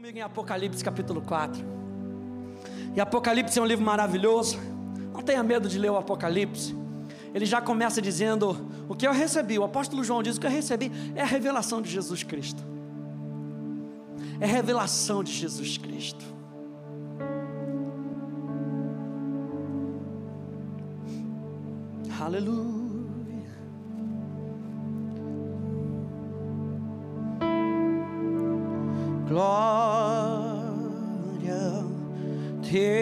comigo em Apocalipse capítulo 4. E Apocalipse é um livro maravilhoso. Não tenha medo de ler o Apocalipse. Ele já começa dizendo o que eu recebi. O apóstolo João diz: o que eu recebi é a revelação de Jesus Cristo. É a revelação de Jesus Cristo. Aleluia. glória, teu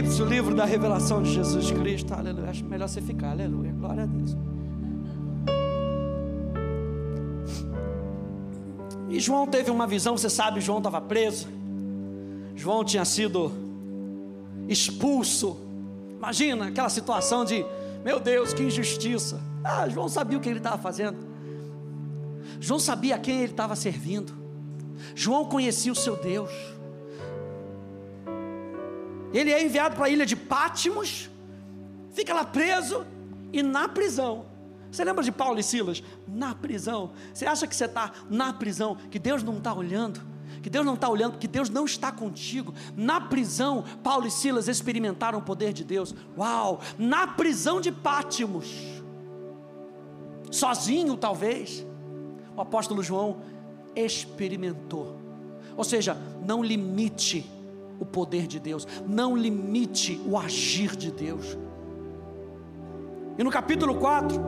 Apocalipse, o livro da revelação de Jesus Cristo. Aleluia. Acho melhor você ficar. Aleluia. Glória a Deus. E João teve uma visão, você sabe, João estava preso. João tinha sido expulso. Imagina aquela situação de, meu Deus, que injustiça. Ah, João sabia o que ele estava fazendo. João sabia a quem ele estava servindo. João conhecia o seu Deus. Ele é enviado para a ilha de Pátimos, fica lá preso e na prisão. Você lembra de Paulo e Silas? Na prisão. Você acha que você está na prisão, que Deus não está olhando? Que Deus não está olhando, que Deus não está contigo. Na prisão, Paulo e Silas experimentaram o poder de Deus. Uau! Na prisão de Pátimos, sozinho talvez, o apóstolo João experimentou. Ou seja, não limite o poder de Deus, não limite o agir de Deus. E no capítulo 4,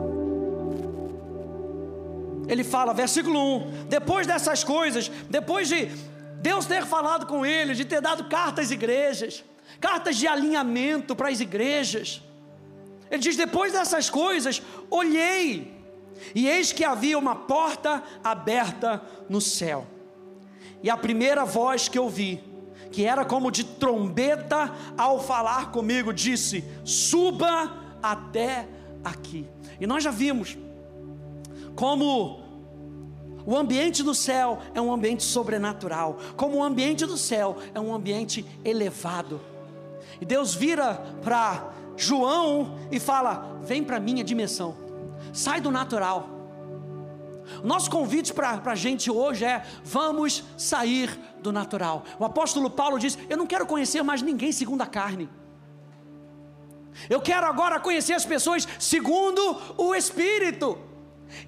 ele fala, versículo 1: depois dessas coisas, depois de Deus ter falado com ele, de ter dado cartas às igrejas, cartas de alinhamento para as igrejas, ele diz: depois dessas coisas, olhei, e eis que havia uma porta aberta no céu, e a primeira voz que eu vi, que era como de trombeta ao falar comigo, disse: Suba até aqui. E nós já vimos como o ambiente do céu é um ambiente sobrenatural, como o ambiente do céu é um ambiente elevado. E Deus vira para João e fala: Vem para a minha dimensão, sai do natural. Nosso convite para a gente hoje é: vamos sair do natural. O apóstolo Paulo diz: Eu não quero conhecer mais ninguém segundo a carne. Eu quero agora conhecer as pessoas segundo o Espírito.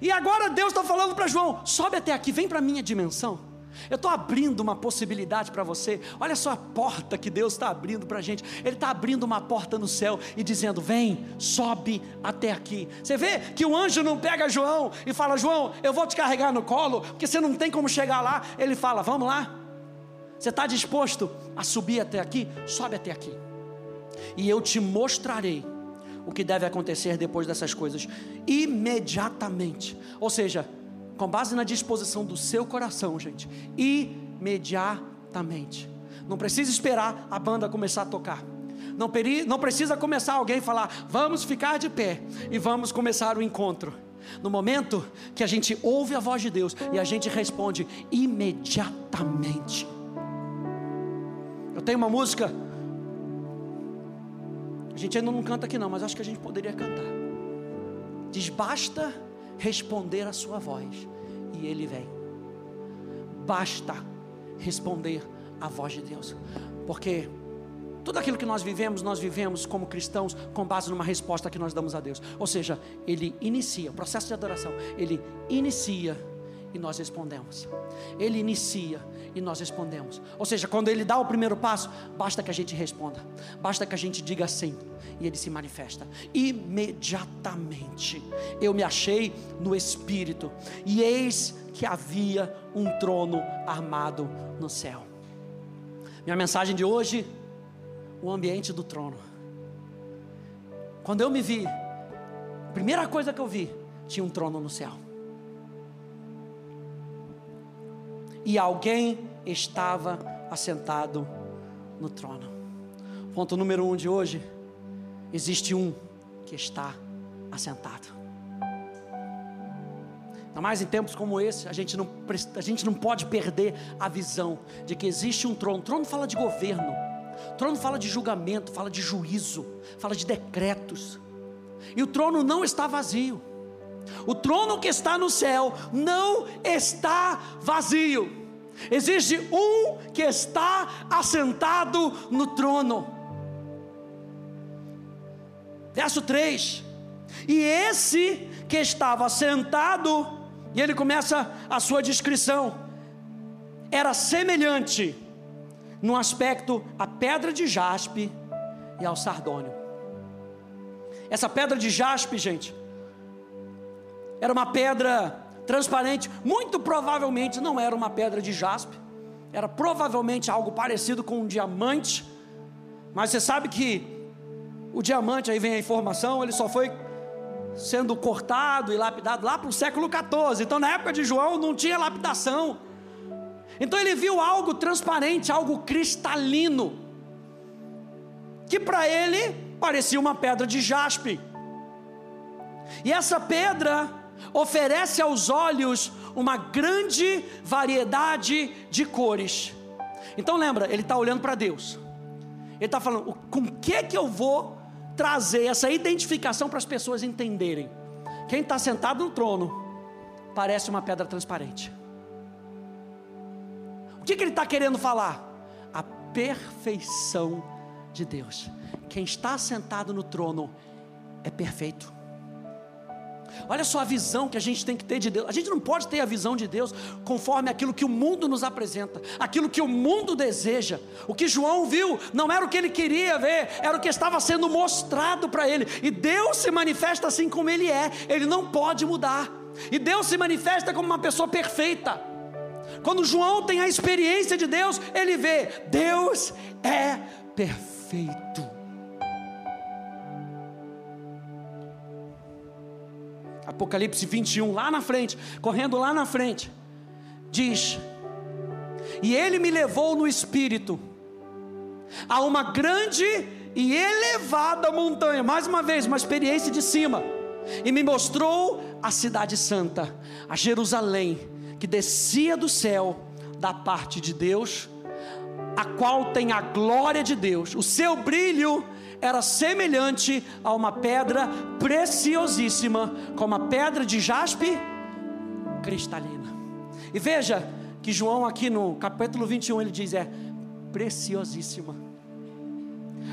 E agora Deus está falando para João: sobe até aqui, vem para a minha dimensão. Eu estou abrindo uma possibilidade para você. Olha só a porta que Deus está abrindo para a gente. Ele está abrindo uma porta no céu e dizendo: Vem, sobe até aqui. Você vê que o anjo não pega João e fala: João, eu vou te carregar no colo, porque você não tem como chegar lá. Ele fala: Vamos lá. Você está disposto a subir até aqui? Sobe até aqui. E eu te mostrarei o que deve acontecer depois dessas coisas, imediatamente. Ou seja, com base na disposição do seu coração, gente, imediatamente. Não precisa esperar a banda começar a tocar. Não, peri, não precisa começar alguém falar, vamos ficar de pé e vamos começar o encontro. No momento que a gente ouve a voz de Deus e a gente responde imediatamente. Eu tenho uma música, a gente ainda não canta aqui não, mas acho que a gente poderia cantar. Diz: basta responder a sua voz e ele vem. Basta responder a voz de Deus, porque Tudo aquilo que nós vivemos, nós vivemos como cristãos com base numa resposta que nós damos a Deus. Ou seja, Ele inicia, o processo de adoração, Ele inicia e nós respondemos. Ele inicia e nós respondemos. Ou seja, quando Ele dá o primeiro passo, basta que a gente responda, basta que a gente diga sim e Ele se manifesta. Imediatamente eu me achei no Espírito e eis que havia um trono armado no céu. Minha mensagem de hoje o ambiente do trono. Quando eu me vi, primeira coisa que eu vi, tinha um trono no céu. E alguém estava assentado no trono. Ponto número um de hoje: existe um que está assentado. Ainda mais em tempos como esse, a gente, não, a gente não pode perder a visão de que existe um trono. O trono fala de governo. O trono fala de julgamento, fala de juízo, fala de decretos. E o trono não está vazio. O trono que está no céu não está vazio. Existe um que está assentado no trono. Verso 3. E esse que estava sentado, e ele começa a sua descrição, era semelhante no aspecto a pedra de jaspe e ao sardônio. Essa pedra de jaspe, gente, era uma pedra transparente, muito provavelmente não era uma pedra de jaspe, era provavelmente algo parecido com um diamante, mas você sabe que o diamante, aí vem a informação, ele só foi sendo cortado e lapidado lá para o século 14. Então, na época de João, não tinha lapidação. Então ele viu algo transparente, algo cristalino, que para ele parecia uma pedra de jaspe. E essa pedra oferece aos olhos uma grande variedade de cores. Então lembra, ele está olhando para Deus. Ele está falando, com que que eu vou trazer essa identificação para as pessoas entenderem? Quem está sentado no trono parece uma pedra transparente que, que ele está querendo falar? A perfeição de Deus. Quem está sentado no trono é perfeito. Olha só a visão que a gente tem que ter de Deus. A gente não pode ter a visão de Deus conforme aquilo que o mundo nos apresenta, aquilo que o mundo deseja. O que João viu não era o que ele queria ver, era o que estava sendo mostrado para ele. E Deus se manifesta assim como ele é, ele não pode mudar. E Deus se manifesta como uma pessoa perfeita. Quando João tem a experiência de Deus, ele vê: Deus é perfeito. Apocalipse 21, lá na frente, correndo lá na frente, diz: E ele me levou no espírito a uma grande e elevada montanha, mais uma vez, uma experiência de cima, e me mostrou a cidade santa, a Jerusalém que descia do céu da parte de Deus, a qual tem a glória de Deus. O seu brilho era semelhante a uma pedra preciosíssima, como a pedra de jaspe cristalina. E veja que João aqui no capítulo 21 ele diz é preciosíssima.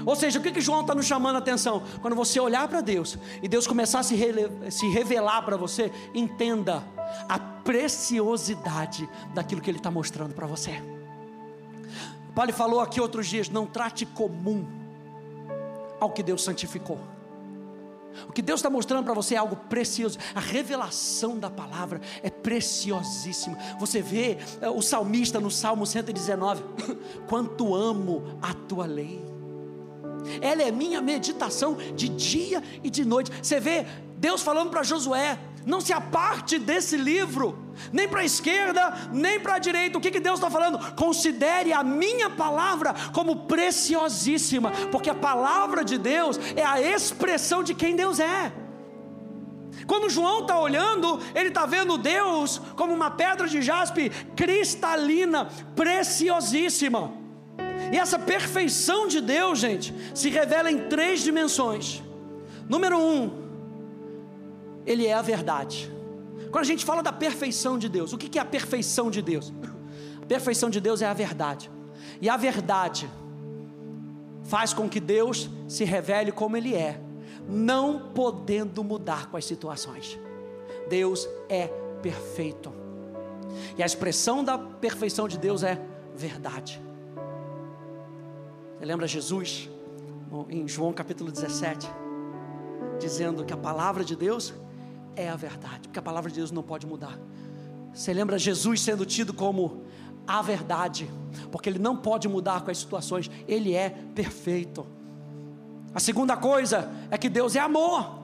Ou seja, o que, que João está nos chamando a atenção? Quando você olhar para Deus e Deus começar a se, se revelar para você, entenda a preciosidade daquilo que Ele está mostrando para você. Paulo falou aqui outros dias: não trate comum ao que Deus santificou. O que Deus está mostrando para você é algo precioso. A revelação da palavra é preciosíssima. Você vê é, o salmista no Salmo 119: Quanto amo a tua lei ela é minha meditação de dia e de noite. Você vê Deus falando para Josué: não se aparte desse livro, nem para a esquerda, nem para a direita. O que, que Deus está falando? Considere a minha palavra como preciosíssima, porque a palavra de Deus é a expressão de quem Deus é. Quando João está olhando, ele está vendo Deus como uma pedra de jaspe cristalina, preciosíssima. E essa perfeição de Deus, gente, se revela em três dimensões. Número um, Ele é a verdade. Quando a gente fala da perfeição de Deus, o que é a perfeição de Deus? A perfeição de Deus é a verdade. E a verdade faz com que Deus se revele como Ele é, não podendo mudar com as situações. Deus é perfeito. E a expressão da perfeição de Deus é verdade. Você lembra Jesus, em João capítulo 17, dizendo que a palavra de Deus é a verdade, porque a palavra de Deus não pode mudar. Você lembra Jesus sendo tido como a verdade, porque ele não pode mudar com as situações, ele é perfeito. A segunda coisa é que Deus é amor,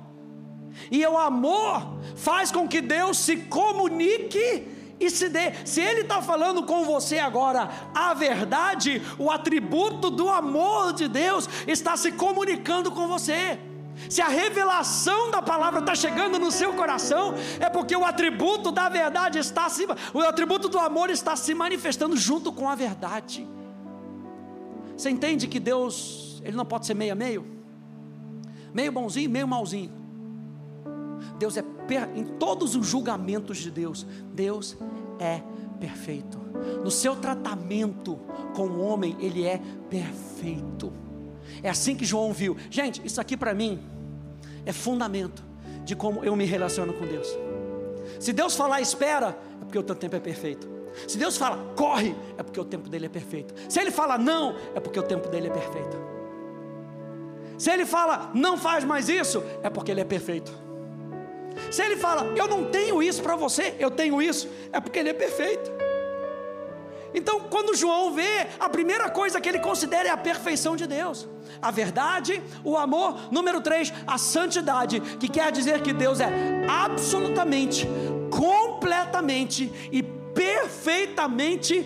e o amor faz com que Deus se comunique e se dê. Se Ele está falando com você agora, a verdade, o atributo do amor de Deus está se comunicando com você. Se a revelação da palavra está chegando no seu coração, é porque o atributo da verdade está se, o atributo do amor está se manifestando junto com a verdade. Você entende que Deus, ele não pode ser meio a meio? Meio bonzinho, meio malzinho. Deus é em todos os julgamentos de Deus, Deus é perfeito. No seu tratamento com o homem, ele é perfeito. É assim que João viu. Gente, isso aqui para mim é fundamento de como eu me relaciono com Deus. Se Deus falar espera, é porque o teu tempo é perfeito. Se Deus fala corre, é porque o tempo dele é perfeito. Se ele fala não, é porque o tempo dele é perfeito. Se ele fala não faz mais isso, é porque ele é perfeito. Se ele fala eu não tenho isso para você, eu tenho isso, é porque ele é perfeito. Então, quando João vê, a primeira coisa que ele considera é a perfeição de Deus. A verdade, o amor, número três, a santidade, que quer dizer que Deus é absolutamente, completamente e perfeitamente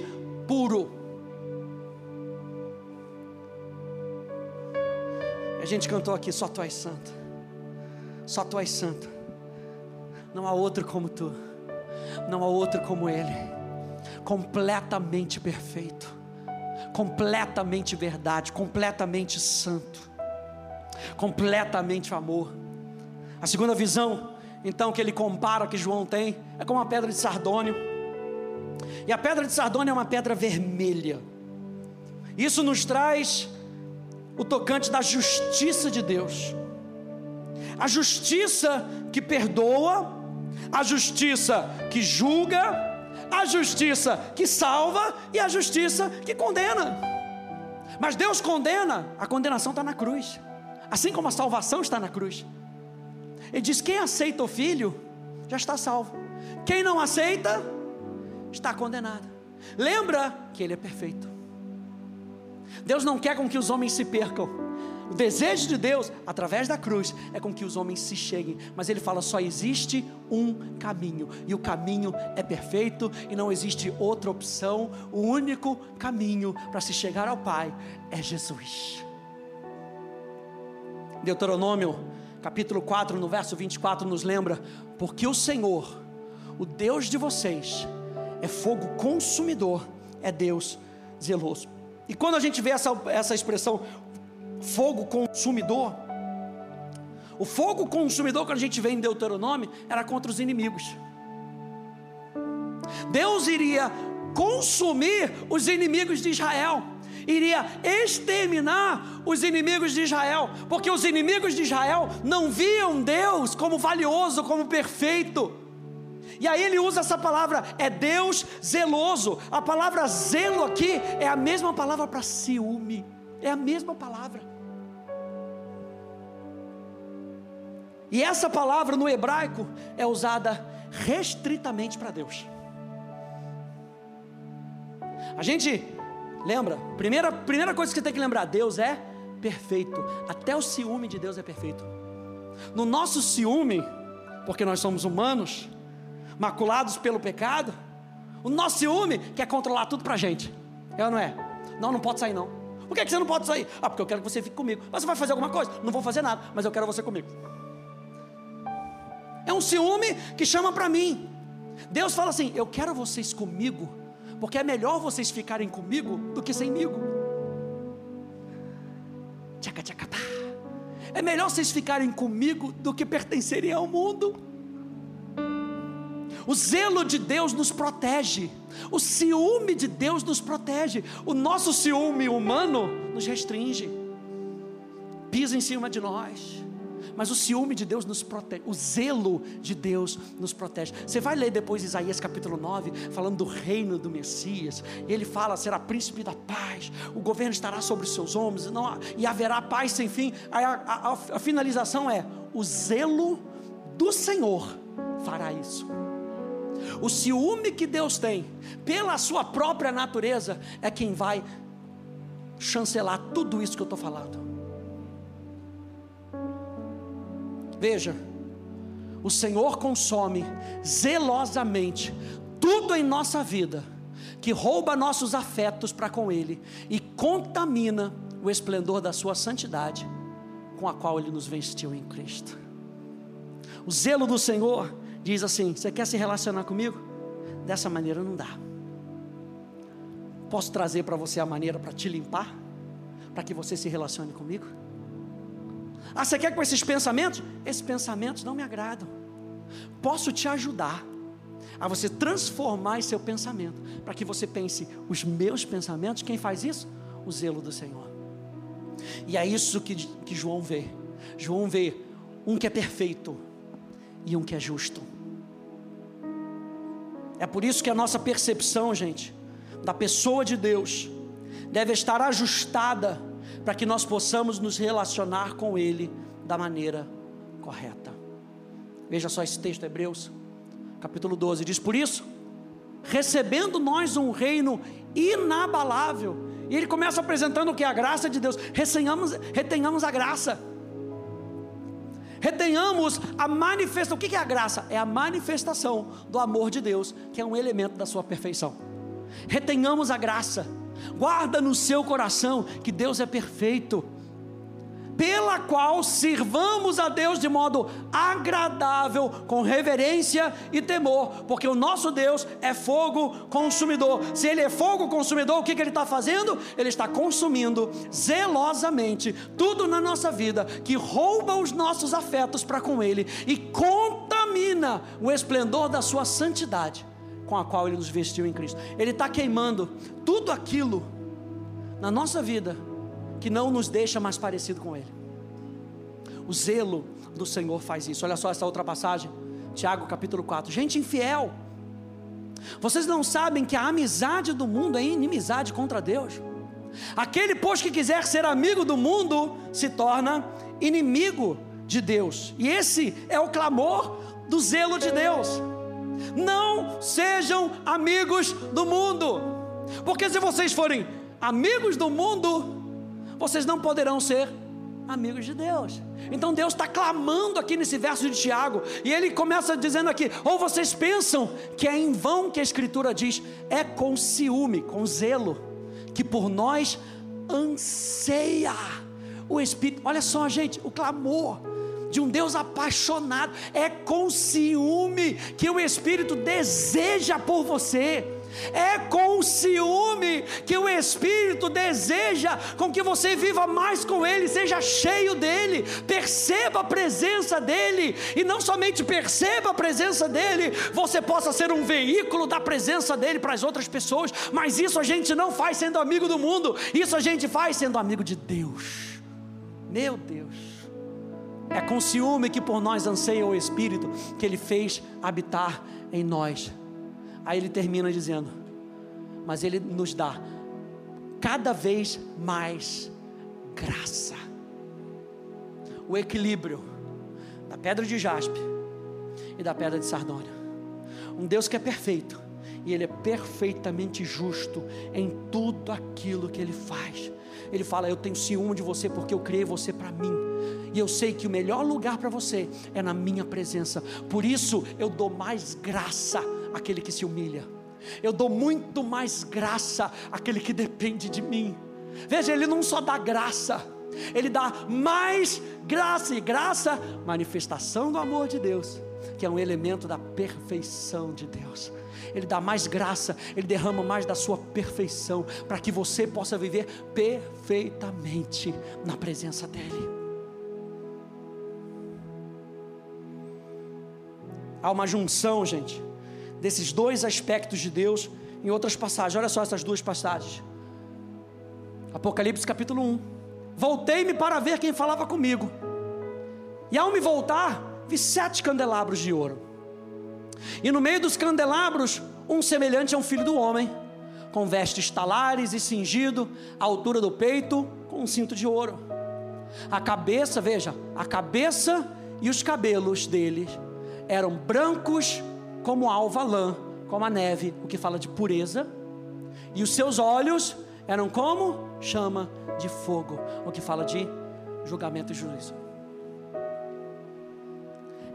puro. A gente cantou aqui, só tu és santo. Só tu és santo. Não há outro como tu. Não há outro como ele completamente perfeito, completamente verdade, completamente santo, completamente amor. A segunda visão, então, que ele compara, que João tem, é com uma pedra de sardônio. E a pedra de sardônio é uma pedra vermelha. Isso nos traz o tocante da justiça de Deus. A justiça que perdoa, a justiça que julga, a justiça que salva e a justiça que condena. Mas Deus condena, a condenação está na cruz, assim como a salvação está na cruz. Ele diz: quem aceita o filho já está salvo, quem não aceita está condenado. Lembra que ele é perfeito. Deus não quer com que os homens se percam. O desejo de Deus, através da cruz, é com que os homens se cheguem. Mas ele fala: só existe um caminho, e o caminho é perfeito, e não existe outra opção. O único caminho para se chegar ao Pai é Jesus. Deuteronômio, capítulo 4, no verso 24, nos lembra: porque o Senhor, o Deus de vocês, é fogo consumidor, é Deus zeloso. E quando a gente vê essa, essa expressão, fogo consumidor. O fogo consumidor que a gente vê em Deuteronômio era contra os inimigos. Deus iria consumir os inimigos de Israel, iria exterminar os inimigos de Israel, porque os inimigos de Israel não viam Deus como valioso, como perfeito. E aí ele usa essa palavra, é Deus zeloso. A palavra zelo aqui é a mesma palavra para ciúme, é a mesma palavra. E essa palavra no hebraico é usada restritamente para Deus. A gente lembra, primeira, primeira coisa que você tem que lembrar: Deus é perfeito, até o ciúme de Deus é perfeito. No nosso ciúme, porque nós somos humanos, maculados pelo pecado, o nosso ciúme quer controlar tudo para a gente, é ou não é? Não, não pode sair não. Por que, que você não pode sair? Ah, porque eu quero que você fique comigo. Mas você vai fazer alguma coisa? Não vou fazer nada, mas eu quero você comigo. É um ciúme que chama para mim. Deus fala assim: Eu quero vocês comigo, porque é melhor vocês ficarem comigo do que semigo. É melhor vocês ficarem comigo do que pertencerem ao mundo. O zelo de Deus nos protege, o ciúme de Deus nos protege, o nosso ciúme humano nos restringe. pisa em cima de nós. Mas o ciúme de Deus nos protege, o zelo de Deus nos protege. Você vai ler depois Isaías capítulo 9, falando do reino do Messias. Ele fala: será príncipe da paz, o governo estará sobre os seus ombros, não, e haverá paz sem fim. A, a, a, a finalização é: o zelo do Senhor fará isso. O ciúme que Deus tem pela sua própria natureza é quem vai chancelar tudo isso que eu estou falando. Veja, o Senhor consome zelosamente tudo em nossa vida que rouba nossos afetos para com Ele e contamina o esplendor da Sua santidade com a qual Ele nos vestiu em Cristo. O zelo do Senhor diz assim: Você quer se relacionar comigo? Dessa maneira não dá. Posso trazer para você a maneira para te limpar? Para que você se relacione comigo? Ah, você quer com esses pensamentos? Esses pensamentos não me agradam. Posso te ajudar a você transformar seu pensamento, para que você pense os meus pensamentos. Quem faz isso? O zelo do Senhor. E é isso que, que João vê. João vê um que é perfeito e um que é justo. É por isso que a nossa percepção, gente, da pessoa de Deus, deve estar ajustada para que nós possamos nos relacionar com Ele da maneira correta. Veja só esse texto, Hebreus, capítulo 12, diz: Por isso, recebendo nós um reino inabalável, e ele começa apresentando o que? A graça de Deus, retenhamos, retenhamos a graça, retenhamos a manifestação, o que é a graça? É a manifestação do amor de Deus, que é um elemento da sua perfeição, retenhamos a graça, guarda no seu coração que Deus é perfeito, pela qual sirvamos a Deus de modo agradável, com reverência e temor, porque o nosso Deus é fogo consumidor. Se Ele é fogo consumidor, o que, que Ele está fazendo? Ele está consumindo zelosamente tudo na nossa vida que rouba os nossos afetos para com Ele e contamina o esplendor da Sua santidade com a qual Ele nos vestiu em Cristo. Ele está queimando tudo aquilo na nossa vida que não nos deixa mais parecido com Ele. O zelo do Senhor faz isso. Olha só essa outra passagem, Tiago capítulo 4. Gente infiel, vocês não sabem que a amizade do mundo é inimizade contra Deus. Aquele, pois, que quiser ser amigo do mundo, se torna inimigo de Deus. E esse é o clamor do zelo de Deus. Não sejam amigos do mundo, porque se vocês forem amigos do mundo, vocês não poderão ser amigos de Deus. Então Deus está clamando aqui nesse verso de Tiago, e ele começa dizendo aqui: ou vocês pensam que é em vão que a Escritura diz, é com ciúme, com zelo, que por nós anseia o Espírito. Olha só, gente, o clamor de um Deus apaixonado, é com ciúme que o Espírito deseja por você. É com ciúme que o Espírito deseja com que você viva mais com Ele, seja cheio dele, perceba a presença dele, e não somente perceba a presença dele, você possa ser um veículo da presença dele para as outras pessoas, mas isso a gente não faz sendo amigo do mundo, isso a gente faz sendo amigo de Deus. Meu Deus. É com ciúme que por nós anseia o Espírito que Ele fez habitar em nós. Aí ele termina dizendo: Mas Ele nos dá cada vez mais graça. O equilíbrio da pedra de jaspe e da pedra de sardônia. Um Deus que é perfeito e Ele é perfeitamente justo em tudo aquilo que Ele faz. Ele fala: Eu tenho ciúme de você porque eu criei você para mim. E eu sei que o melhor lugar para você é na minha presença. Por isso eu dou mais graça àquele que se humilha. Eu dou muito mais graça àquele que depende de mim. Veja, ele não só dá graça, ele dá mais graça e graça, manifestação do amor de Deus, que é um elemento da perfeição de Deus. Ele dá mais graça, Ele derrama mais da sua perfeição, para que você possa viver perfeitamente na presença dEle. Há uma junção, gente, desses dois aspectos de Deus em outras passagens. Olha só essas duas passagens. Apocalipse capítulo 1, voltei-me para ver quem falava comigo. E ao me voltar, vi sete candelabros de ouro. E no meio dos candelabros, um semelhante a um filho do homem, com vestes talares e cingido, à altura do peito, com um cinto de ouro. A cabeça, veja, a cabeça e os cabelos dele eram brancos como alva lã, como a neve, o que fala de pureza, e os seus olhos eram como chama de fogo, o que fala de julgamento e juízo.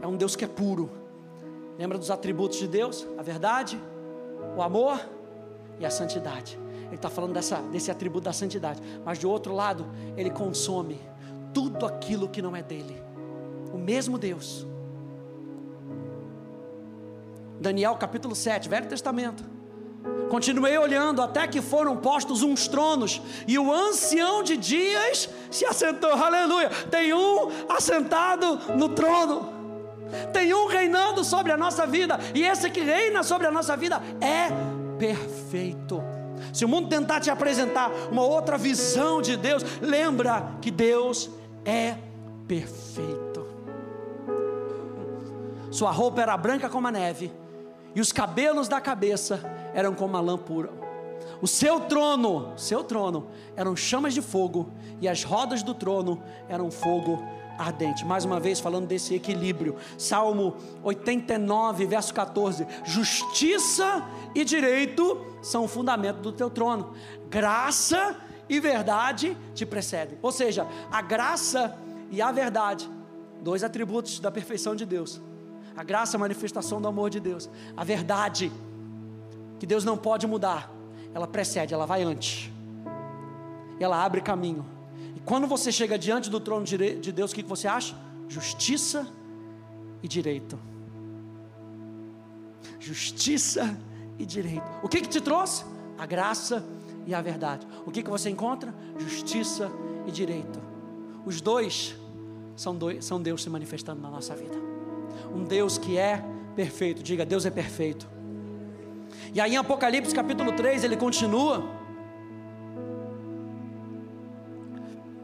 É um Deus que é puro. Lembra dos atributos de Deus? A verdade, o amor e a santidade. Ele está falando dessa, desse atributo da santidade. Mas de outro lado, ele consome tudo aquilo que não é dele. O mesmo Deus. Daniel capítulo 7, Velho Testamento. Continuei olhando até que foram postos uns tronos, e o ancião de dias se assentou, aleluia. Tem um assentado no trono, tem um reinando sobre a nossa vida, e esse que reina sobre a nossa vida é perfeito. Se o mundo tentar te apresentar uma outra visão de Deus, lembra que Deus é perfeito. Sua roupa era branca como a neve, e os cabelos da cabeça eram como a lã pura. O seu trono, seu trono, eram chamas de fogo, e as rodas do trono eram fogo ardente. Mais uma vez falando desse equilíbrio. Salmo 89, verso 14: Justiça e direito são o fundamento do teu trono. Graça e verdade te precedem. Ou seja, a graça e a verdade, dois atributos da perfeição de Deus. A graça é a manifestação do amor de Deus. A verdade, que Deus não pode mudar, ela precede, ela vai antes. Ela abre caminho. E quando você chega diante do trono de Deus, o que você acha? Justiça e direito. Justiça e direito. O que, que te trouxe? A graça e a verdade. O que, que você encontra? Justiça e direito. Os dois são, dois são Deus se manifestando na nossa vida. Um Deus que é perfeito. Diga, Deus é perfeito. E aí em Apocalipse capítulo 3 ele continua.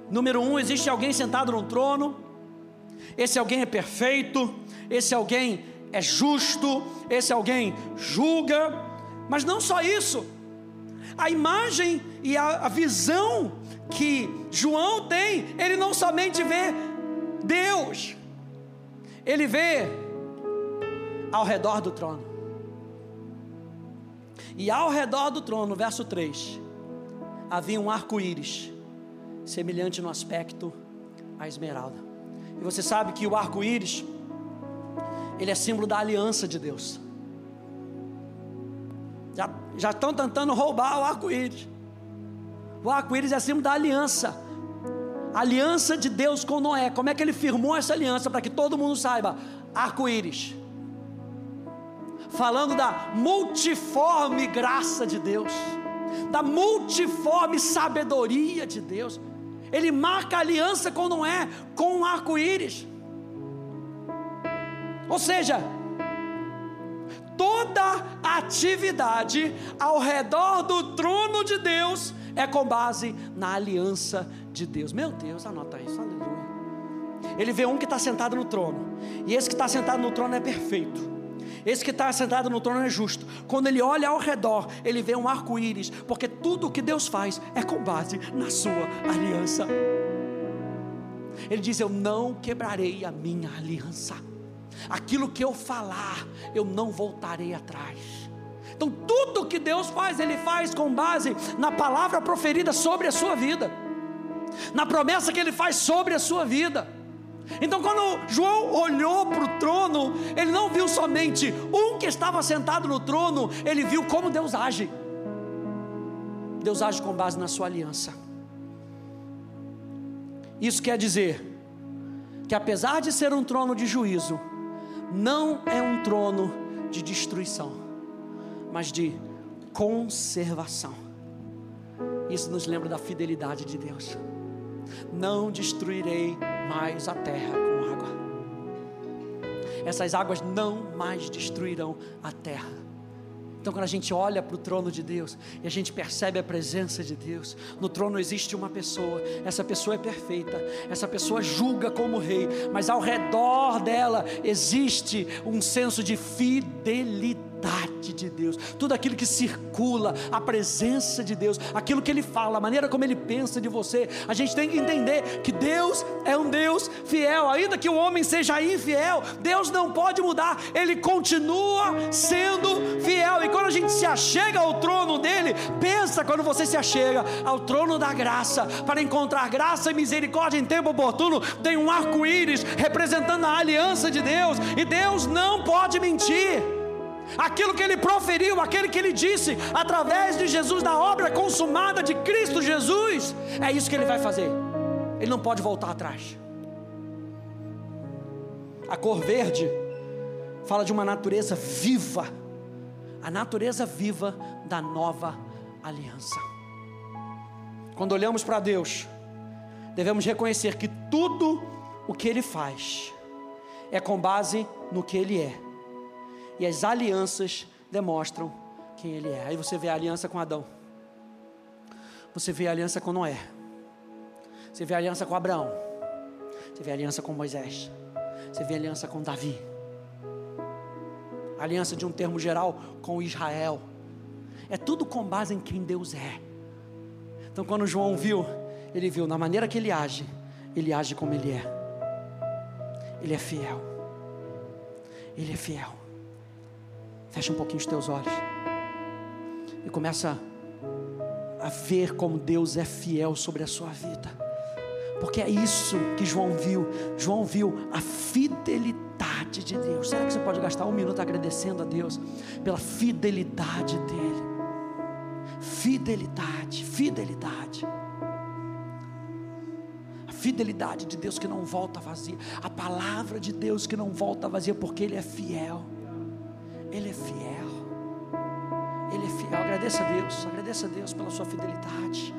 Número 1, um, existe alguém sentado no trono. Esse alguém é perfeito. Esse alguém é justo. Esse alguém julga. Mas não só isso. A imagem e a, a visão que João tem, ele não somente vê Deus, ele vê ao redor do trono. E ao redor do trono, verso 3, havia um arco-íris, semelhante no aspecto à esmeralda. E você sabe que o arco-íris, ele é símbolo da aliança de Deus. Já, já estão tentando roubar o arco-íris. O arco-íris é símbolo da aliança. Aliança de Deus com Noé. Como é que ele firmou essa aliança para que todo mundo saiba? Arco-íris falando da multiforme graça de Deus, da multiforme sabedoria de Deus. Ele marca aliança com Noé com um arco-íris. Ou seja, toda atividade ao redor do trono de Deus é com base na aliança de Deus. Meu Deus, anota isso, aleluia. Ele vê um que está sentado no trono, e esse que está sentado no trono é perfeito. Esse que está sentado no trono é justo. Quando ele olha ao redor, ele vê um arco-íris, porque tudo o que Deus faz é com base na sua aliança. Ele diz: Eu não quebrarei a minha aliança. Aquilo que eu falar, eu não voltarei atrás. Então, tudo que Deus faz, Ele faz com base na palavra proferida sobre a sua vida, na promessa que Ele faz sobre a sua vida. Então, quando João olhou para o trono, ele não viu somente um que estava sentado no trono, ele viu como Deus age. Deus age com base na sua aliança. Isso quer dizer que, apesar de ser um trono de juízo, não é um trono de destruição, mas de conservação. Isso nos lembra da fidelidade de Deus. Não destruirei mais a terra com água. Essas águas não mais destruirão a terra. Então, quando a gente olha para o trono de Deus e a gente percebe a presença de Deus, no trono existe uma pessoa, essa pessoa é perfeita, essa pessoa julga como rei, mas ao redor dela existe um senso de fidelidade de Deus, tudo aquilo que circula, a presença de Deus, aquilo que Ele fala, a maneira como Ele pensa de você, a gente tem que entender que Deus é um Deus fiel, ainda que o homem seja infiel, Deus não pode mudar, Ele continua sendo fiel, e quando a gente se achega ao trono dele, pensa quando você se achega ao trono da graça, para encontrar graça e misericórdia em tempo oportuno, tem um arco-íris representando a aliança de Deus, e Deus não pode mentir aquilo que ele proferiu, aquele que ele disse através de Jesus, da obra consumada de Cristo Jesus, é isso que ele vai fazer. Ele não pode voltar atrás. A cor verde fala de uma natureza viva, a natureza viva da nova aliança. Quando olhamos para Deus, devemos reconhecer que tudo o que Ele faz é com base no que Ele é e as alianças demonstram quem ele é. Aí você vê a aliança com Adão. Você vê a aliança com Noé. Você vê a aliança com Abraão. Você vê a aliança com Moisés. Você vê a aliança com Davi. A aliança de um termo geral com Israel. É tudo com base em quem Deus é. Então quando João viu, ele viu na maneira que ele age, ele age como ele é. Ele é fiel. Ele é fiel. Fecha um pouquinho os teus olhos. E começa a ver como Deus é fiel sobre a sua vida. Porque é isso que João viu. João viu a fidelidade de Deus. Será que você pode gastar um minuto agradecendo a Deus pela fidelidade dEle? Fidelidade, fidelidade. A fidelidade de Deus que não volta vazia. A palavra de Deus que não volta vazia, porque Ele é fiel. Ele é fiel. Ele é fiel. Agradeça a Deus. Agradeça a Deus pela sua fidelidade.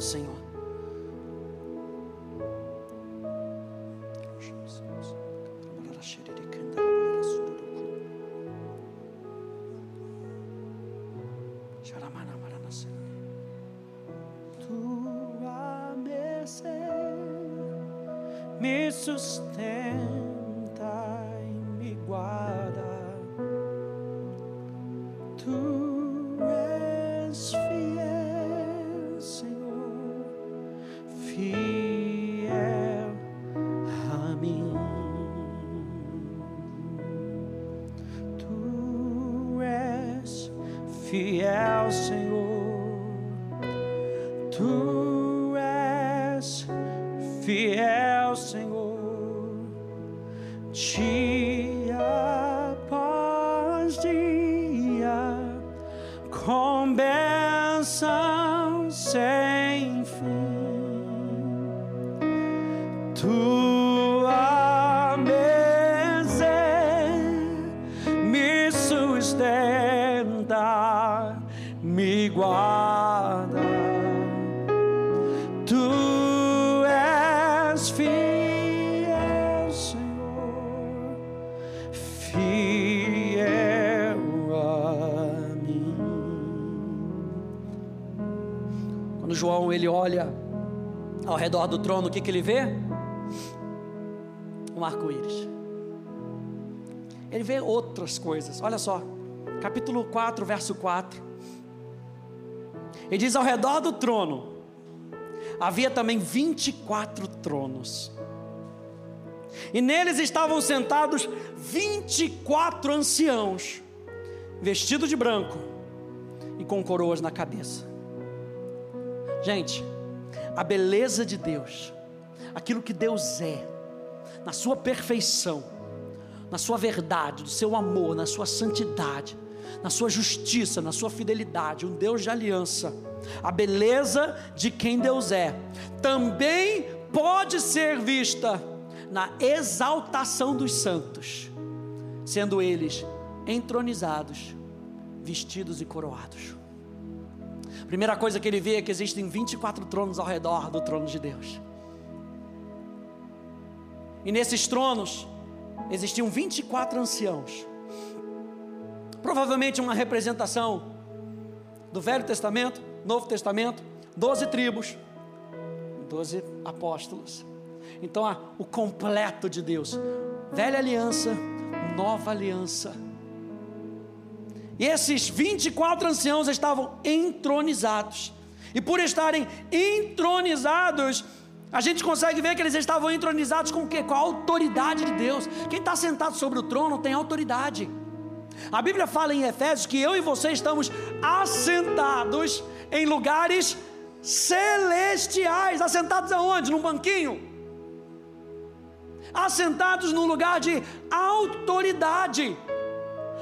Obrigado, Senhor. mim. Tu és fiel, Senhor. Tu redor do trono, o que, que ele vê? Um arco-íris. Ele vê outras coisas. Olha só, capítulo 4, verso 4. Ele diz: Ao redor do trono havia também 24 tronos. E neles estavam sentados 24 anciãos, vestidos de branco e com coroas na cabeça. Gente, a beleza de Deus, aquilo que Deus é, na sua perfeição, na sua verdade, no seu amor, na sua santidade, na sua justiça, na sua fidelidade, um Deus de aliança, a beleza de quem Deus é, também pode ser vista na exaltação dos santos, sendo eles entronizados, vestidos e coroados. Primeira coisa que ele vê é que existem 24 tronos ao redor do trono de Deus. E nesses tronos existiam 24 anciãos. Provavelmente uma representação do Velho Testamento, Novo Testamento, 12 tribos, 12 apóstolos. Então, o completo de Deus. Velha aliança, nova aliança. E esses 24 anciãos estavam entronizados. E por estarem entronizados, a gente consegue ver que eles estavam entronizados com o quê? Com a autoridade de Deus. Quem está sentado sobre o trono tem autoridade. A Bíblia fala em Efésios que eu e você estamos assentados em lugares celestiais. Assentados aonde? Num banquinho? Assentados num lugar de autoridade.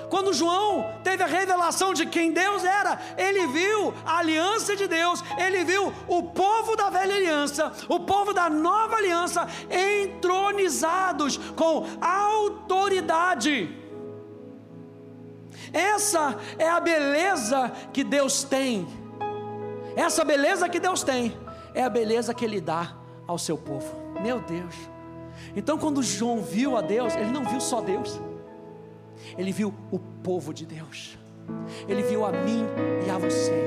Quando João teve a revelação de quem Deus era, ele viu a aliança de Deus, ele viu o povo da velha aliança, o povo da nova aliança entronizados com autoridade. Essa é a beleza que Deus tem. Essa beleza que Deus tem é a beleza que Ele dá ao seu povo. Meu Deus. Então, quando João viu a Deus, ele não viu só Deus ele viu o povo de Deus, ele viu a mim e a você,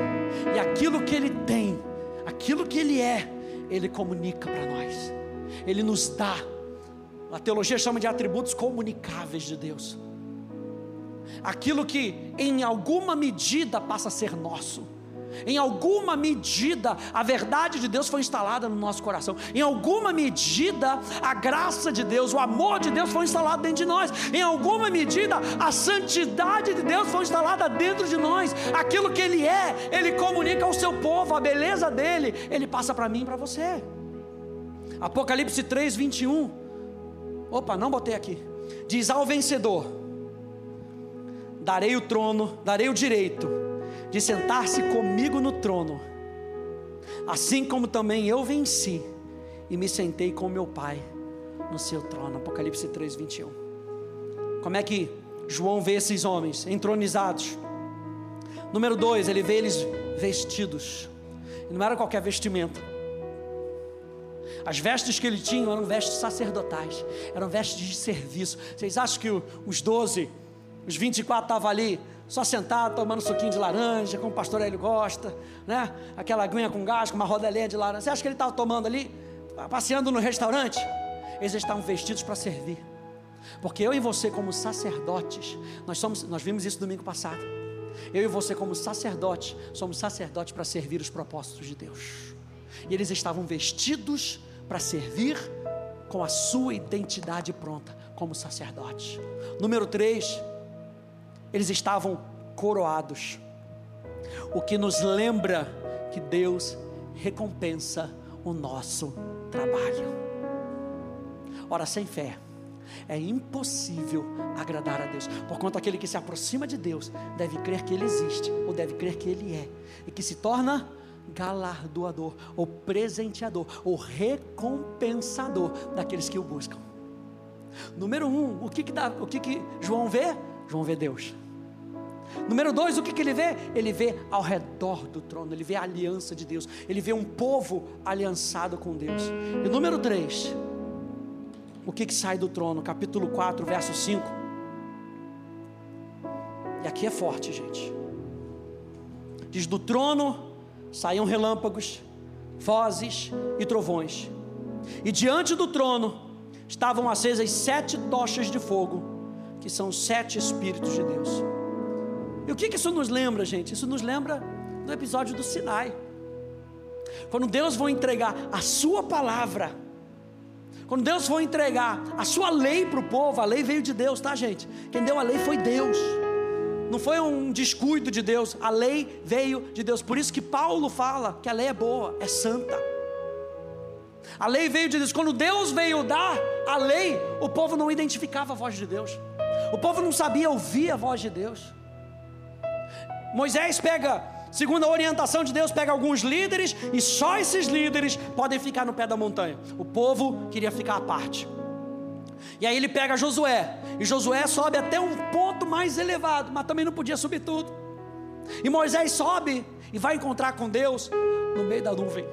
e aquilo que ele tem, aquilo que ele é, ele comunica para nós, ele nos dá, a teologia chama de atributos comunicáveis de Deus, aquilo que em alguma medida passa a ser nosso em alguma medida, a verdade de Deus foi instalada no nosso coração. Em alguma medida, a graça de Deus, o amor de Deus foi instalado dentro de nós. Em alguma medida, a santidade de Deus foi instalada dentro de nós. Aquilo que Ele é, Ele comunica ao seu povo, a beleza dele, Ele passa para mim e para você. Apocalipse 3, 21. Opa, não botei aqui. Diz ao vencedor: Darei o trono, darei o direito de sentar-se comigo no trono, assim como também eu venci e me sentei com meu Pai no seu trono. Apocalipse 3, 21. Como é que João vê esses homens entronizados? Número 2, ele vê eles vestidos, e não era qualquer vestimenta. As vestes que ele tinha eram vestes sacerdotais, eram vestes de serviço. Vocês acham que os 12, os 24 estavam ali só sentado, tomando suquinho de laranja, como o pastor Hélio gosta, né? Aquela aguinha com gás, com uma rodelinha de laranja. Você acha que ele estava tomando ali, passeando no restaurante? Eles estavam vestidos para servir. Porque eu e você, como sacerdotes, nós somos, nós vimos isso domingo passado. Eu e você, como sacerdotes, somos sacerdotes para servir os propósitos de Deus. E eles estavam vestidos para servir com a sua identidade pronta, como sacerdotes. Número 3, eles estavam coroados, o que nos lembra que Deus recompensa o nosso trabalho. Ora, sem fé é impossível agradar a Deus, porquanto aquele que se aproxima de Deus deve crer que Ele existe, ou deve crer que Ele é, e que se torna galardoador, ou presenteador, ou recompensador daqueles que o buscam. Número um, o que, que, dá, o que, que João vê? João vê Deus. Número dois, o que, que ele vê? Ele vê ao redor do trono, ele vê a aliança de Deus, ele vê um povo aliançado com Deus. E número três, o que, que sai do trono? Capítulo 4, verso 5. E aqui é forte, gente. Diz: Do trono saíam relâmpagos, vozes e trovões, e diante do trono estavam acesas sete tochas de fogo, que são sete Espíritos de Deus. E o que, isso nos lembra, gente? Isso nos lembra do episódio do Sinai. Quando Deus vai entregar a sua palavra, quando Deus foi entregar a sua lei para o povo, a lei veio de Deus, tá, gente? Quem deu a lei foi Deus. Não foi um descuido de Deus, a lei veio de Deus. Por isso que Paulo fala que a lei é boa, é santa. A lei veio de Deus. Quando Deus veio dar a lei, o povo não identificava a voz de Deus. O povo não sabia ouvir a voz de Deus. Moisés pega, segundo a orientação de Deus, pega alguns líderes e só esses líderes podem ficar no pé da montanha. O povo queria ficar à parte. E aí ele pega Josué, e Josué sobe até um ponto mais elevado, mas também não podia subir tudo. E Moisés sobe e vai encontrar com Deus no meio da nuvem.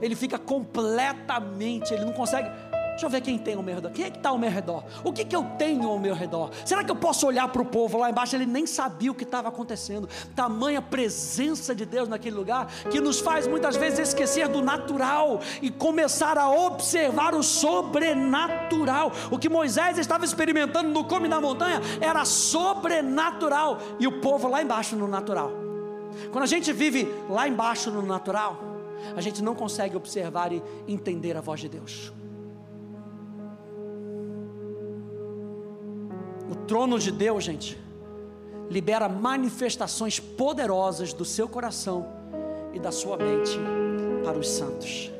Ele fica completamente, ele não consegue Deixa eu ver quem tem ao meu redor. Quem é que está ao meu redor? O que, que eu tenho ao meu redor? Será que eu posso olhar para o povo lá embaixo? Ele nem sabia o que estava acontecendo. Tamanha presença de Deus naquele lugar que nos faz muitas vezes esquecer do natural e começar a observar o sobrenatural. O que Moisés estava experimentando no cume da montanha era sobrenatural e o povo lá embaixo no natural. Quando a gente vive lá embaixo no natural, a gente não consegue observar e entender a voz de Deus. O trono de Deus, gente, libera manifestações poderosas do seu coração e da sua mente para os santos.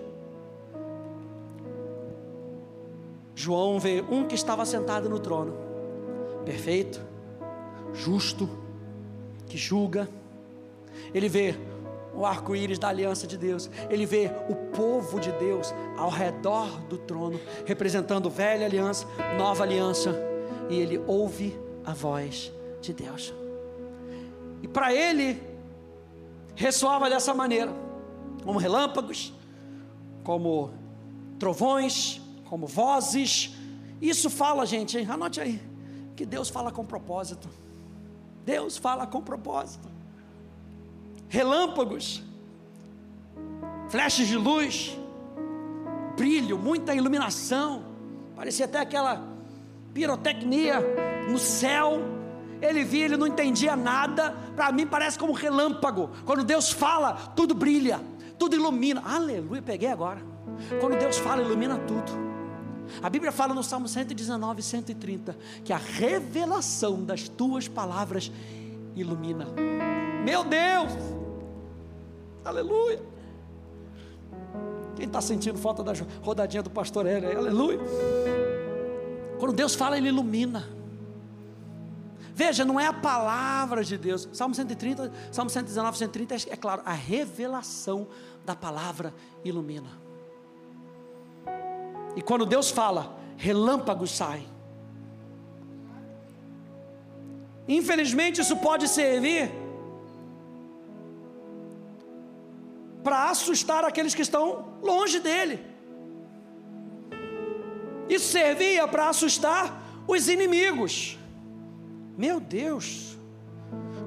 João vê um que estava sentado no trono, perfeito, justo, que julga. Ele vê o arco-íris da aliança de Deus. Ele vê o povo de Deus ao redor do trono, representando velha aliança, nova aliança e ele ouve a voz de Deus. E para ele, ressoava dessa maneira, como relâmpagos, como trovões, como vozes. Isso fala, gente, hein? anote aí, que Deus fala com propósito. Deus fala com propósito. Relâmpagos, flashes de luz, brilho, muita iluminação. Parecia até aquela pirotecnia no céu. Ele via, ele não entendia nada. Para mim parece como relâmpago. Quando Deus fala, tudo brilha, tudo ilumina. Aleluia, peguei agora. Quando Deus fala, ilumina tudo. A Bíblia fala no Salmo 119, 130 que a revelação das tuas palavras ilumina. Meu Deus! Aleluia! Quem está sentindo falta da rodadinha do pastor Hélio? Aleluia! Quando Deus fala, Ele ilumina. Veja, não é a palavra de Deus. Salmo 130, Salmo 119, 130, é claro, a revelação da palavra ilumina. E quando Deus fala, relâmpagos saem. Infelizmente, isso pode servir para assustar aqueles que estão longe dele. Isso servia para assustar os inimigos. Meu Deus,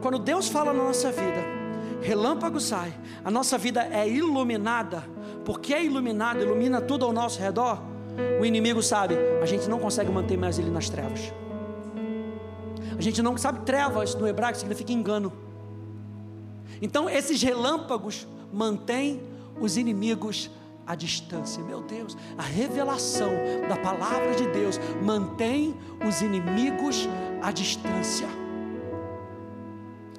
quando Deus fala na nossa vida, relâmpago sai, a nossa vida é iluminada, porque é iluminada, ilumina tudo ao nosso redor. O inimigo sabe, a gente não consegue manter mais ele nas trevas. A gente não sabe trevas no hebraico significa engano. Então esses relâmpagos mantêm os inimigos a distância. Meu Deus, a revelação da palavra de Deus mantém os inimigos à distância.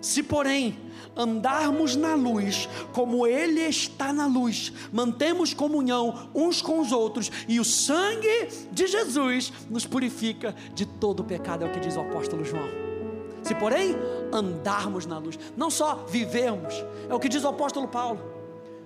Se, porém, andarmos na luz, como Ele está na luz, mantemos comunhão uns com os outros, e o sangue de Jesus nos purifica de todo pecado, é o que diz o apóstolo João. Se, porém, andarmos na luz, não só vivermos, é o que diz o apóstolo Paulo.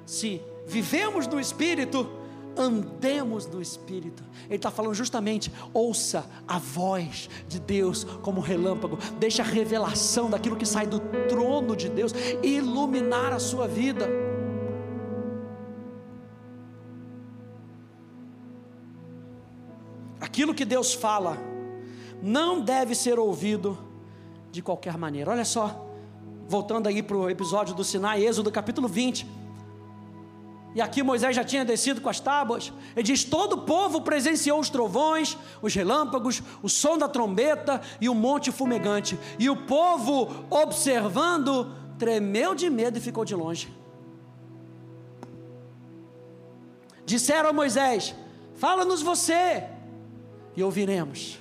Se vivemos no Espírito, andemos no Espírito. Ele está falando justamente: ouça a voz de Deus como relâmpago, deixa a revelação daquilo que sai do trono de Deus iluminar a sua vida. Aquilo que Deus fala não deve ser ouvido de qualquer maneira. Olha só, voltando aí para o episódio do Sinai, Êxodo capítulo 20 e aqui Moisés já tinha descido com as tábuas. Ele diz: Todo o povo presenciou os trovões, os relâmpagos, o som da trombeta e o monte fumegante. E o povo, observando, tremeu de medo e ficou de longe. Disseram a Moisés: Fala-nos você, e ouviremos.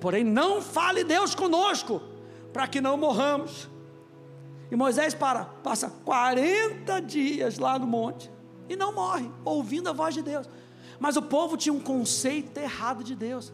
Porém, não fale Deus conosco, para que não morramos. E Moisés para, passa 40 dias lá no monte e não morre, ouvindo a voz de Deus. Mas o povo tinha um conceito errado de Deus.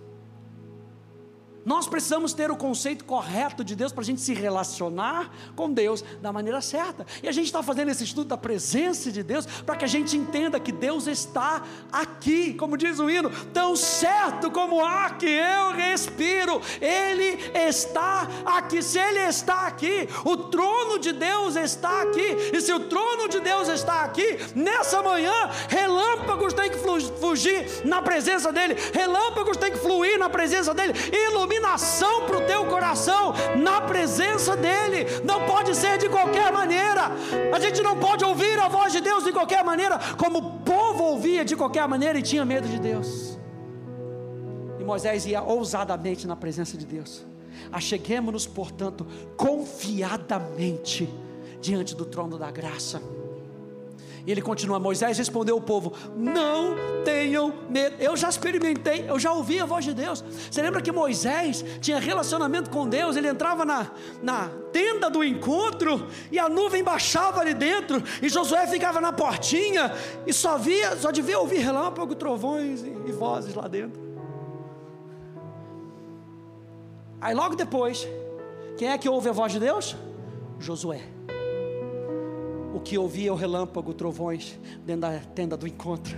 Nós precisamos ter o conceito correto de Deus para a gente se relacionar com Deus da maneira certa. E a gente está fazendo esse estudo da presença de Deus para que a gente entenda que Deus está aqui, como diz o hino, tão certo como há que eu respiro, Ele está aqui. Se Ele está aqui, o trono de Deus está aqui. E se o trono de Deus está aqui, nessa manhã, relâmpagos têm que fugir na presença dEle, relâmpagos têm que fluir na presença dEle, iluminar iluminação para o teu coração na presença dEle. Não pode ser de qualquer maneira. A gente não pode ouvir a voz de Deus de qualquer maneira, como o povo ouvia de qualquer maneira e tinha medo de Deus. E Moisés ia ousadamente na presença de Deus. Acheguemos-nos, portanto, confiadamente diante do trono da graça e ele continua: Moisés respondeu ao povo: Não tenham medo. Eu já experimentei, eu já ouvi a voz de Deus. Você lembra que Moisés tinha relacionamento com Deus? Ele entrava na, na tenda do encontro e a nuvem baixava ali dentro, e Josué ficava na portinha e só via, só devia ouvir relâmpago, trovões e, e vozes lá dentro. Aí logo depois, quem é que ouve a voz de Deus? Josué o que ouvia o relâmpago, trovões, dentro da tenda do encontro.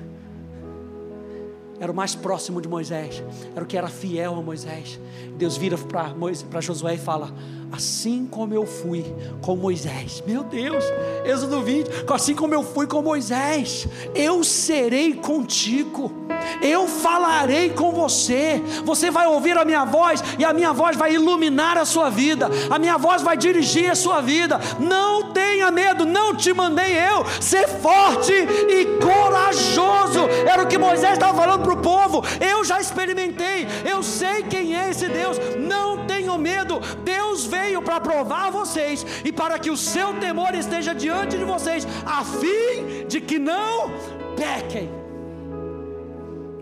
Era o mais próximo de Moisés, era o que era fiel a Moisés. Deus vira para Josué e fala: Assim como eu fui com Moisés, meu Deus, Êxodo 20, assim como eu fui com Moisés, eu serei contigo eu falarei com você, você vai ouvir a minha voz, e a minha voz vai iluminar a sua vida, a minha voz vai dirigir a sua vida. Não tenha medo, não te mandei eu, ser forte e corajoso, era o que Moisés estava falando para o povo. Eu já experimentei, eu sei quem é esse Deus, não tenham medo. Deus veio para provar vocês e para que o seu temor esteja diante de vocês, a fim de que não pequem.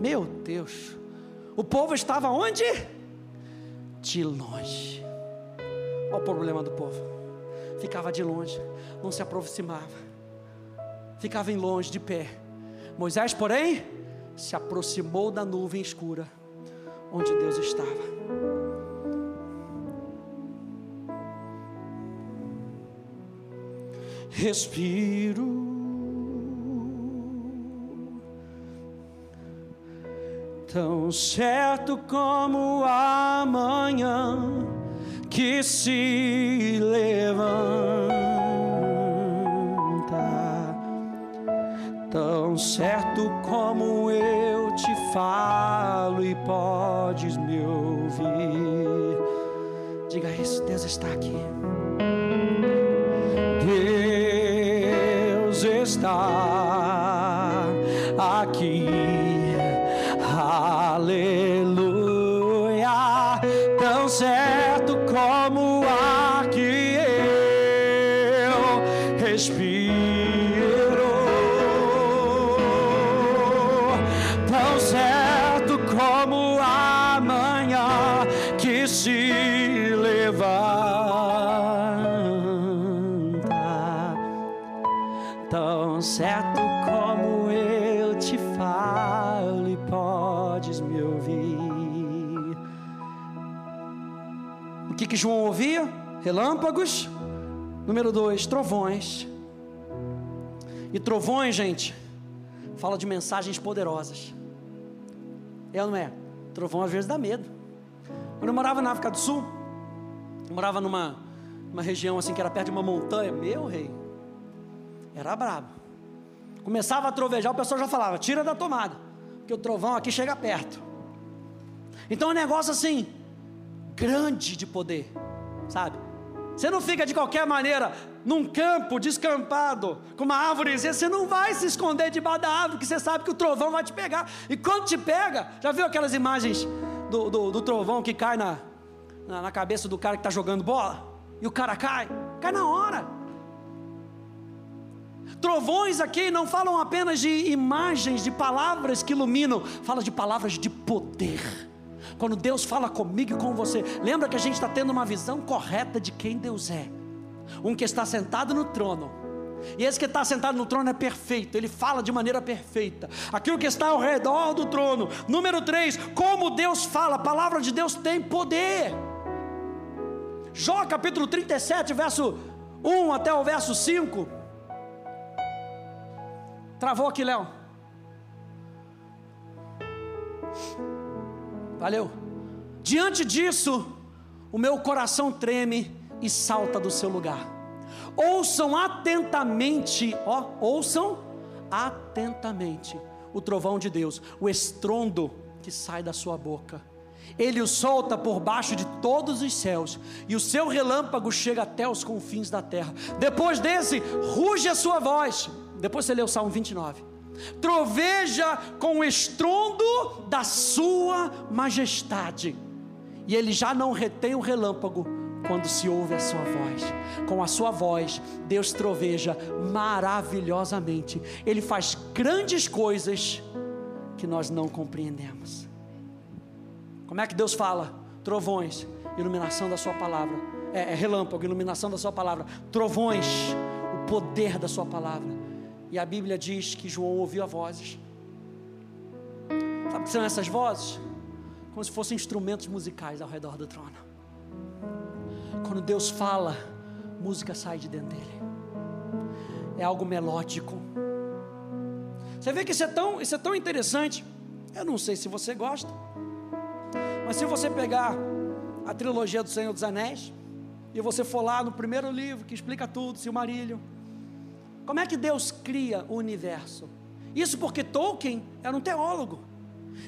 Meu Deus. O povo estava onde? De longe. Olha o problema do povo. Ficava de longe, não se aproximava. Ficava em longe, de pé. Moisés, porém, se aproximou da nuvem escura, onde Deus estava. Respiro tão certo como amanhã que se levanta, tão certo como eu te falo e podes me ouvir. Diga isso, Deus está aqui. Deus está Relâmpagos. Número dois, trovões. E trovões, gente, fala de mensagens poderosas. É ou não é? Trovão às vezes dá medo. Quando eu morava na África do Sul, eu morava numa uma região assim que era perto de uma montanha, meu rei, era brabo. Começava a trovejar, o pessoal já falava: tira da tomada, porque o trovão aqui chega perto. Então é um negócio assim, grande de poder, sabe? Você não fica de qualquer maneira num campo descampado, com uma árvore, você não vai se esconder debaixo da árvore, porque você sabe que o trovão vai te pegar. E quando te pega, já viu aquelas imagens do, do, do trovão que cai na, na, na cabeça do cara que está jogando bola? E o cara cai, cai na hora. Trovões aqui não falam apenas de imagens, de palavras que iluminam, fala de palavras de poder. Quando Deus fala comigo e com você, lembra que a gente está tendo uma visão correta de quem Deus é. Um que está sentado no trono E esse que está sentado no trono é perfeito, ele fala de maneira perfeita. Aquilo que está ao redor do trono. Número 3, como Deus fala, a palavra de Deus tem poder. Jó capítulo 37, verso 1 até o verso 5. Travou aqui, Léo. Valeu. Diante disso, o meu coração treme e salta do seu lugar. Ouçam atentamente, ó, ouçam atentamente o trovão de Deus, o estrondo que sai da sua boca. Ele o solta por baixo de todos os céus, e o seu relâmpago chega até os confins da terra. Depois desse, ruge a sua voz. Depois você lê o Salmo 29. Troveja com o estrondo da sua majestade. E ele já não retém o relâmpago quando se ouve a sua voz. Com a sua voz, Deus troveja maravilhosamente. Ele faz grandes coisas que nós não compreendemos. Como é que Deus fala? Trovões, iluminação da Sua palavra. É, é relâmpago, iluminação da Sua palavra. Trovões, o poder da Sua palavra. E a Bíblia diz que João ouviu as vozes. Sabe o que são essas vozes? Como se fossem instrumentos musicais ao redor do trono. Quando Deus fala, música sai de dentro dele. É algo melódico. Você vê que isso é tão, isso é tão interessante. Eu não sei se você gosta. Mas se você pegar a trilogia do Senhor dos Anéis, e você for lá no primeiro livro que explica tudo, Silmarillion, como é que Deus cria o universo? Isso porque Tolkien era um teólogo.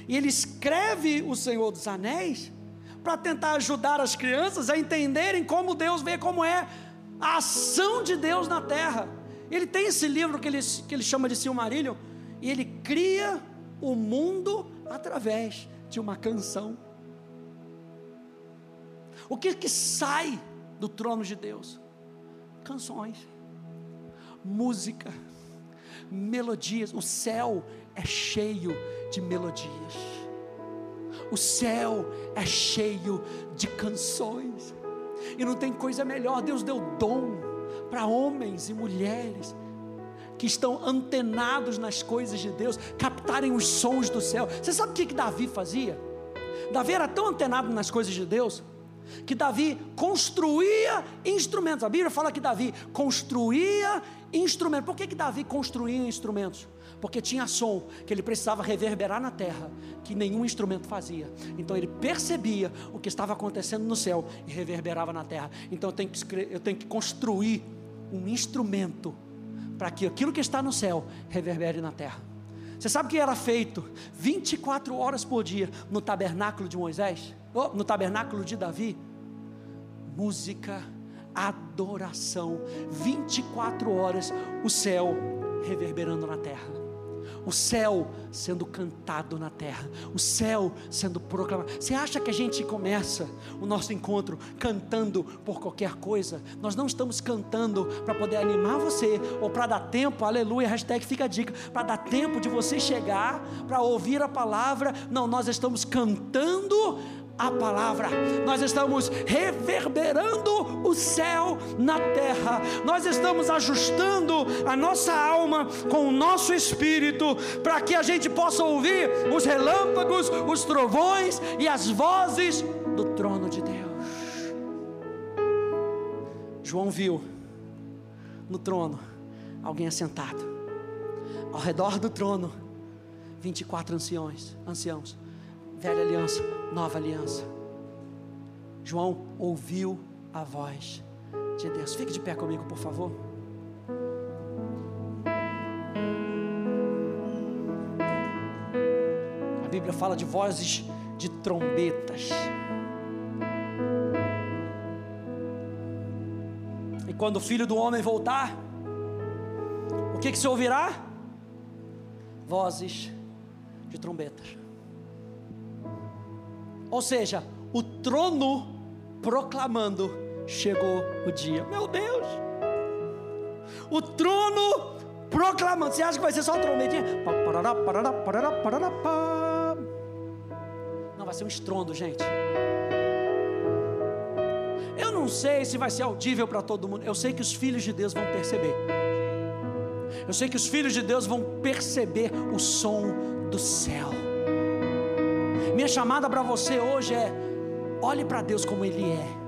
E ele escreve o Senhor dos Anéis para tentar ajudar as crianças a entenderem como Deus vê como é a ação de Deus na terra. Ele tem esse livro que ele, que ele chama de Silmarillion, e ele cria o mundo através de uma canção. O que que sai do trono de Deus? Canções, música, melodias. O céu é cheio de melodias. O céu é cheio de canções. E não tem coisa melhor. Deus deu dom para homens e mulheres que estão antenados nas coisas de Deus, captarem os sons do céu. Você sabe o que, que Davi fazia? Davi era tão antenado nas coisas de Deus que Davi construía instrumentos. A Bíblia fala que Davi construía instrumentos. Por que, que Davi construía instrumentos? Porque tinha som que ele precisava reverberar na terra, que nenhum instrumento fazia. Então ele percebia o que estava acontecendo no céu e reverberava na terra. Então eu tenho que, eu tenho que construir um instrumento para que aquilo que está no céu reverbere na terra. Você sabe o que era feito 24 horas por dia no tabernáculo de Moisés? oh, no tabernáculo de Davi, música, adoração, 24 horas, o céu reverberando na terra o céu sendo cantado na terra, o céu sendo proclamado. Você acha que a gente começa o nosso encontro cantando por qualquer coisa? Nós não estamos cantando para poder animar você ou para dar tempo, aleluia, hashtag fica a dica, para dar tempo de você chegar para ouvir a palavra. Não, nós estamos cantando a palavra, nós estamos reverberando o céu na terra, nós estamos ajustando a nossa alma com o nosso espírito, para que a gente possa ouvir os relâmpagos, os trovões e as vozes do trono de Deus. João viu no trono alguém assentado, ao redor do trono, 24 anciões, anciãos velha aliança, nova aliança. João ouviu a voz de Deus. Fique de pé comigo, por favor. A Bíblia fala de vozes de trombetas. E quando o filho do homem voltar, o que, que se ouvirá? Vozes de trombetas. Ou seja, o trono proclamando: chegou o dia. Meu Deus! O trono proclamando. Você acha que vai ser só trombetinha? Não, vai ser um estrondo, gente. Eu não sei se vai ser audível para todo mundo. Eu sei que os filhos de Deus vão perceber. Eu sei que os filhos de Deus vão perceber o som do céu. Minha chamada para você hoje é: olhe para Deus como Ele é.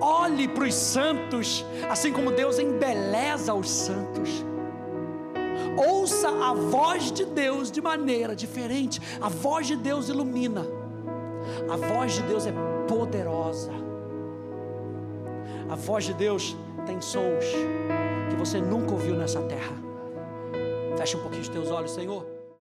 Olhe para os santos, assim como Deus embeleza os santos. Ouça a voz de Deus de maneira diferente. A voz de Deus ilumina. A voz de Deus é poderosa. A voz de Deus tem sons que você nunca ouviu nessa terra. Feche um pouquinho os teus olhos, Senhor.